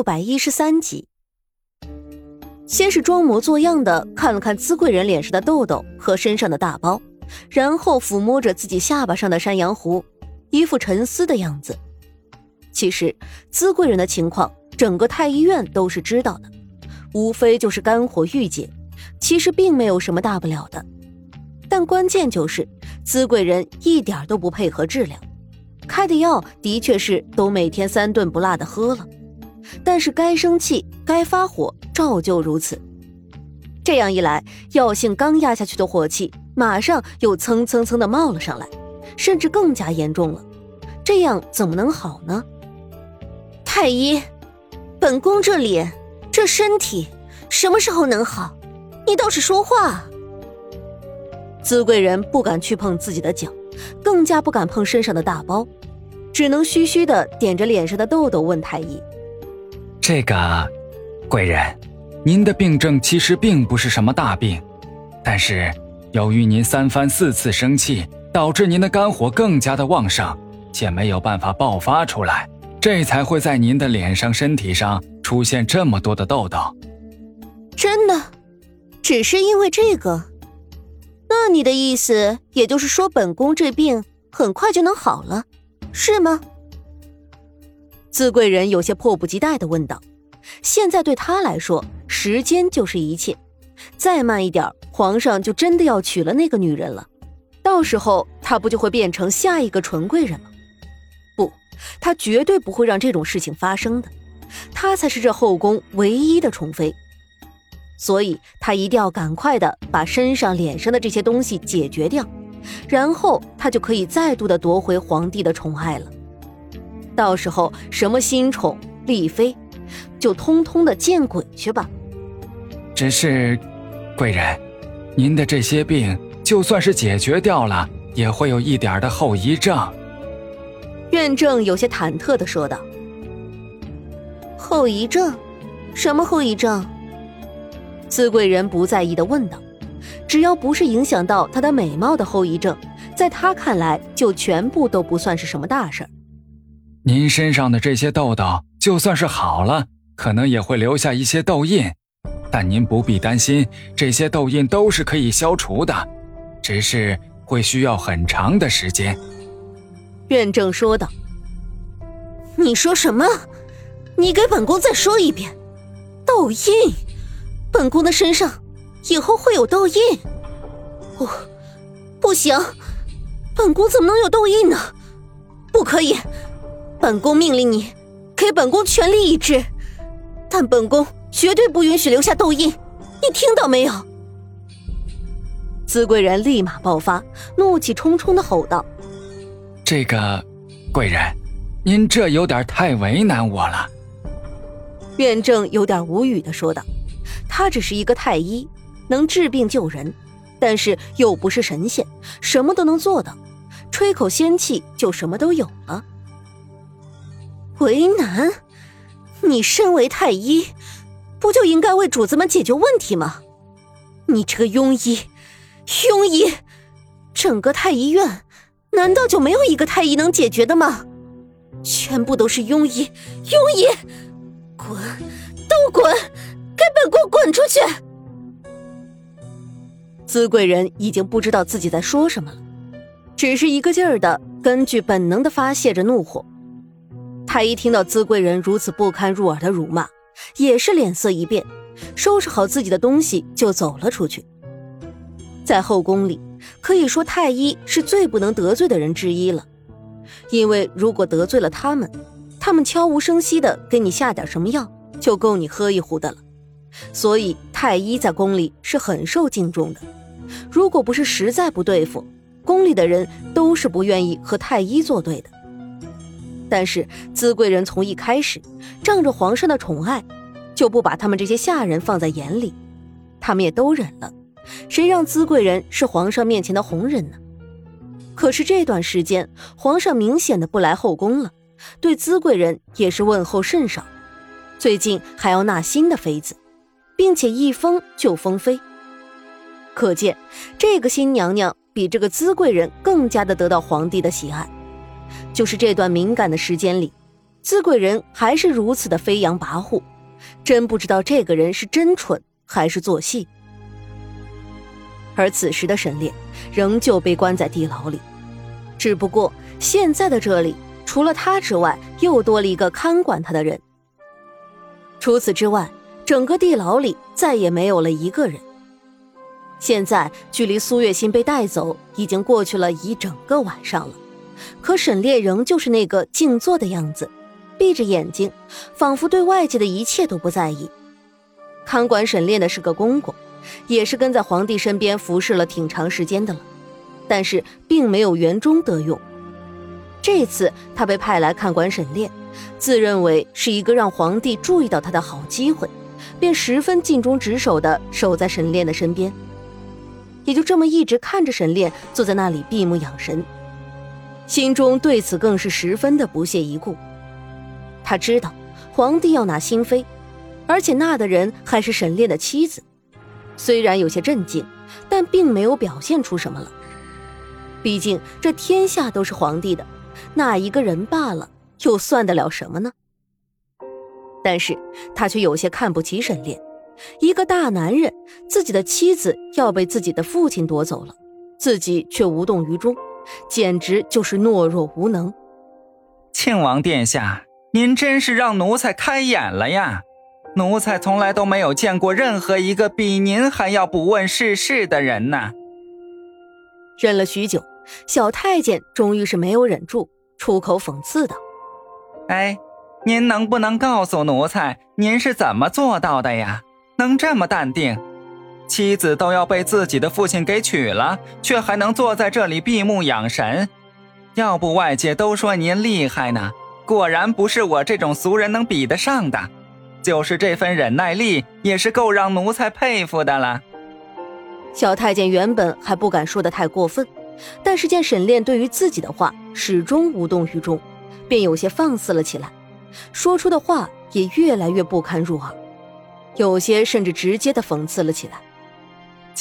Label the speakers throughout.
Speaker 1: 六百一十三集，先是装模作样的看了看资贵人脸上的痘痘和身上的大包，然后抚摸着自己下巴上的山羊胡，一副沉思的样子。其实资贵人的情况，整个太医院都是知道的，无非就是肝火郁结，其实并没有什么大不了的。但关键就是资贵人一点都不配合治疗。开的药的确是都每天三顿不落的喝了，但是该生气、该发火照旧如此。这样一来，药性刚压下去的火气，马上又蹭蹭蹭的冒了上来，甚至更加严重了。这样怎么能好呢？
Speaker 2: 太医，本宫这脸、这身体什么时候能好？你倒是说话！
Speaker 1: 资贵人不敢去碰自己的脚，更加不敢碰身上的大包。只能虚虚的点着脸上的痘痘，问太医：“
Speaker 3: 这个，贵人，您的病症其实并不是什么大病，但是由于您三番四次生气，导致您的肝火更加的旺盛，且没有办法爆发出来，这才会在您的脸上、身体上出现这么多的痘痘。”
Speaker 2: 真的，只是因为这个？那你的意思，也就是说，本宫这病很快就能好了？是吗？
Speaker 1: 资贵人有些迫不及待的问道：“现在对他来说，时间就是一切。再慢一点，皇上就真的要娶了那个女人了，到时候他不就会变成下一个纯贵人吗？不，他绝对不会让这种事情发生的。他才是这后宫唯一的宠妃，所以他一定要赶快的把身上、脸上的这些东西解决掉。”然后他就可以再度的夺回皇帝的宠爱了。到时候什么新宠丽妃，就通通的见鬼去吧！
Speaker 3: 只是，贵人，您的这些病就算是解决掉了，也会有一点的后遗症。
Speaker 1: 院正有些忐忑的说道：“
Speaker 2: 后遗症？什么后遗症？”
Speaker 1: 四贵人不在意的问道。只要不是影响到她的美貌的后遗症，在他看来就全部都不算是什么大事儿。
Speaker 3: 您身上的这些痘痘就算是好了，可能也会留下一些痘印，但您不必担心，这些痘印都是可以消除的，只是会需要很长的时间。
Speaker 1: 院正说道：“
Speaker 2: 你说什么？你给本宫再说一遍。痘印，本宫的身上。”以后会有痘印，不，不行，本宫怎么能有痘印呢？不可以，本宫命令你，给本宫全力医治，但本宫绝对不允许留下痘印，你听到没有？
Speaker 1: 资贵人立马爆发，怒气冲冲的吼道：“
Speaker 3: 这个，贵人，您这有点太为难我了。”
Speaker 1: 院正有点无语的说道：“他只是一个太医。”能治病救人，但是又不是神仙，什么都能做到，吹口仙气就什么都有了。
Speaker 2: 为难？你身为太医，不就应该为主子们解决问题吗？你这个庸医，庸医，整个太医院难道就没有一个太医能解决的吗？全部都是庸医，庸医，滚，都滚，给本宫滚出去！
Speaker 1: 资贵人已经不知道自己在说什么了，只是一个劲儿的根据本能的发泄着怒火。太医听到资贵人如此不堪入耳的辱骂，也是脸色一变，收拾好自己的东西就走了出去。在后宫里，可以说太医是最不能得罪的人之一了，因为如果得罪了他们，他们悄无声息的给你下点什么药，就够你喝一壶的了。所以太医在宫里是很受敬重的。如果不是实在不对付，宫里的人都是不愿意和太医作对的。但是资贵人从一开始仗着皇上的宠爱，就不把他们这些下人放在眼里，他们也都忍了。谁让资贵人是皇上面前的红人呢？可是这段时间，皇上明显的不来后宫了，对资贵人也是问候甚少。最近还要纳新的妃子，并且一封就封妃。可见，这个新娘娘比这个资贵人更加的得到皇帝的喜爱。就是这段敏感的时间里，资贵人还是如此的飞扬跋扈，真不知道这个人是真蠢还是做戏。而此时的沈炼仍旧被关在地牢里，只不过现在的这里除了他之外，又多了一个看管他的人。除此之外，整个地牢里再也没有了一个人。现在距离苏月心被带走已经过去了一整个晚上了，可沈炼仍旧是那个静坐的样子，闭着眼睛，仿佛对外界的一切都不在意。看管沈炼的是个公公，也是跟在皇帝身边服侍了挺长时间的了，但是并没有圆中得用。这次他被派来看管沈炼，自认为是一个让皇帝注意到他的好机会，便十分尽忠职守的守在沈炼的身边。也就这么一直看着沈炼坐在那里闭目养神，心中对此更是十分的不屑一顾。他知道皇帝要纳新妃，而且纳的人还是沈炼的妻子，虽然有些震惊，但并没有表现出什么了。毕竟这天下都是皇帝的，纳一个人罢了，又算得了什么呢？但是他却有些看不起沈炼。一个大男人，自己的妻子要被自己的父亲夺走了，自己却无动于衷，简直就是懦弱无能。
Speaker 4: 庆王殿下，您真是让奴才开眼了呀！奴才从来都没有见过任何一个比您还要不问世事的人呢。
Speaker 1: 忍了许久，小太监终于是没有忍住，出口讽刺道：“
Speaker 4: 哎，您能不能告诉奴才，您是怎么做到的呀？”能这么淡定，妻子都要被自己的父亲给娶了，却还能坐在这里闭目养神。要不外界都说您厉害呢，果然不是我这种俗人能比得上的。就是这份忍耐力，也是够让奴才佩服的了。
Speaker 1: 小太监原本还不敢说的太过分，但是见沈炼对于自己的话始终无动于衷，便有些放肆了起来，说出的话也越来越不堪入耳。有些甚至直接的讽刺了起来。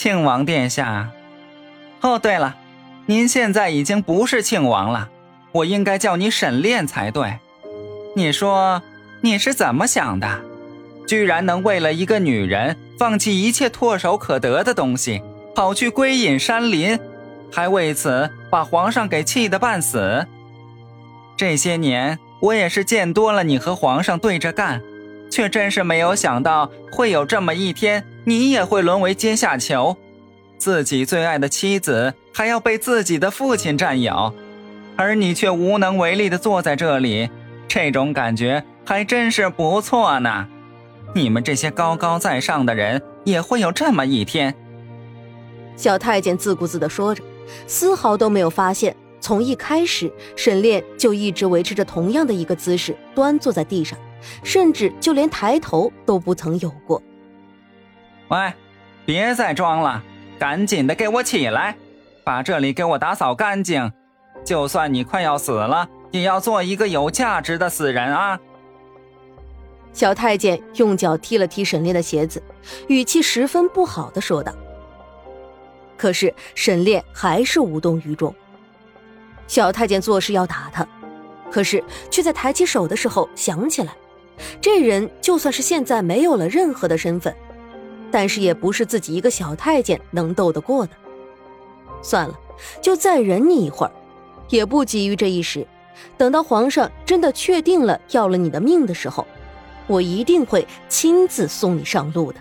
Speaker 4: 庆王殿下，哦，对了，您现在已经不是庆王了，我应该叫你沈炼才对。你说你是怎么想的？居然能为了一个女人放弃一切唾手可得的东西，跑去归隐山林，还为此把皇上给气得半死。这些年我也是见多了你和皇上对着干。却真是没有想到会有这么一天，你也会沦为阶下囚，自己最爱的妻子还要被自己的父亲占有，而你却无能为力的坐在这里，这种感觉还真是不错呢。你们这些高高在上的人也会有这么一天。
Speaker 1: 小太监自顾自的说着，丝毫都没有发现，从一开始沈炼就一直维持着同样的一个姿势，端坐在地上。甚至就连抬头都不曾有过。
Speaker 4: 喂，别再装了，赶紧的给我起来，把这里给我打扫干净。就算你快要死了，也要做一个有价值的死人啊！
Speaker 1: 小太监用脚踢了踢沈炼的鞋子，语气十分不好的说道。可是沈炼还是无动于衷。小太监做事要打他，可是却在抬起手的时候想起来。这人就算是现在没有了任何的身份，但是也不是自己一个小太监能斗得过的。算了，就再忍你一会儿，也不急于这一时。等到皇上真的确定了要了你的命的时候，我一定会亲自送你上路的。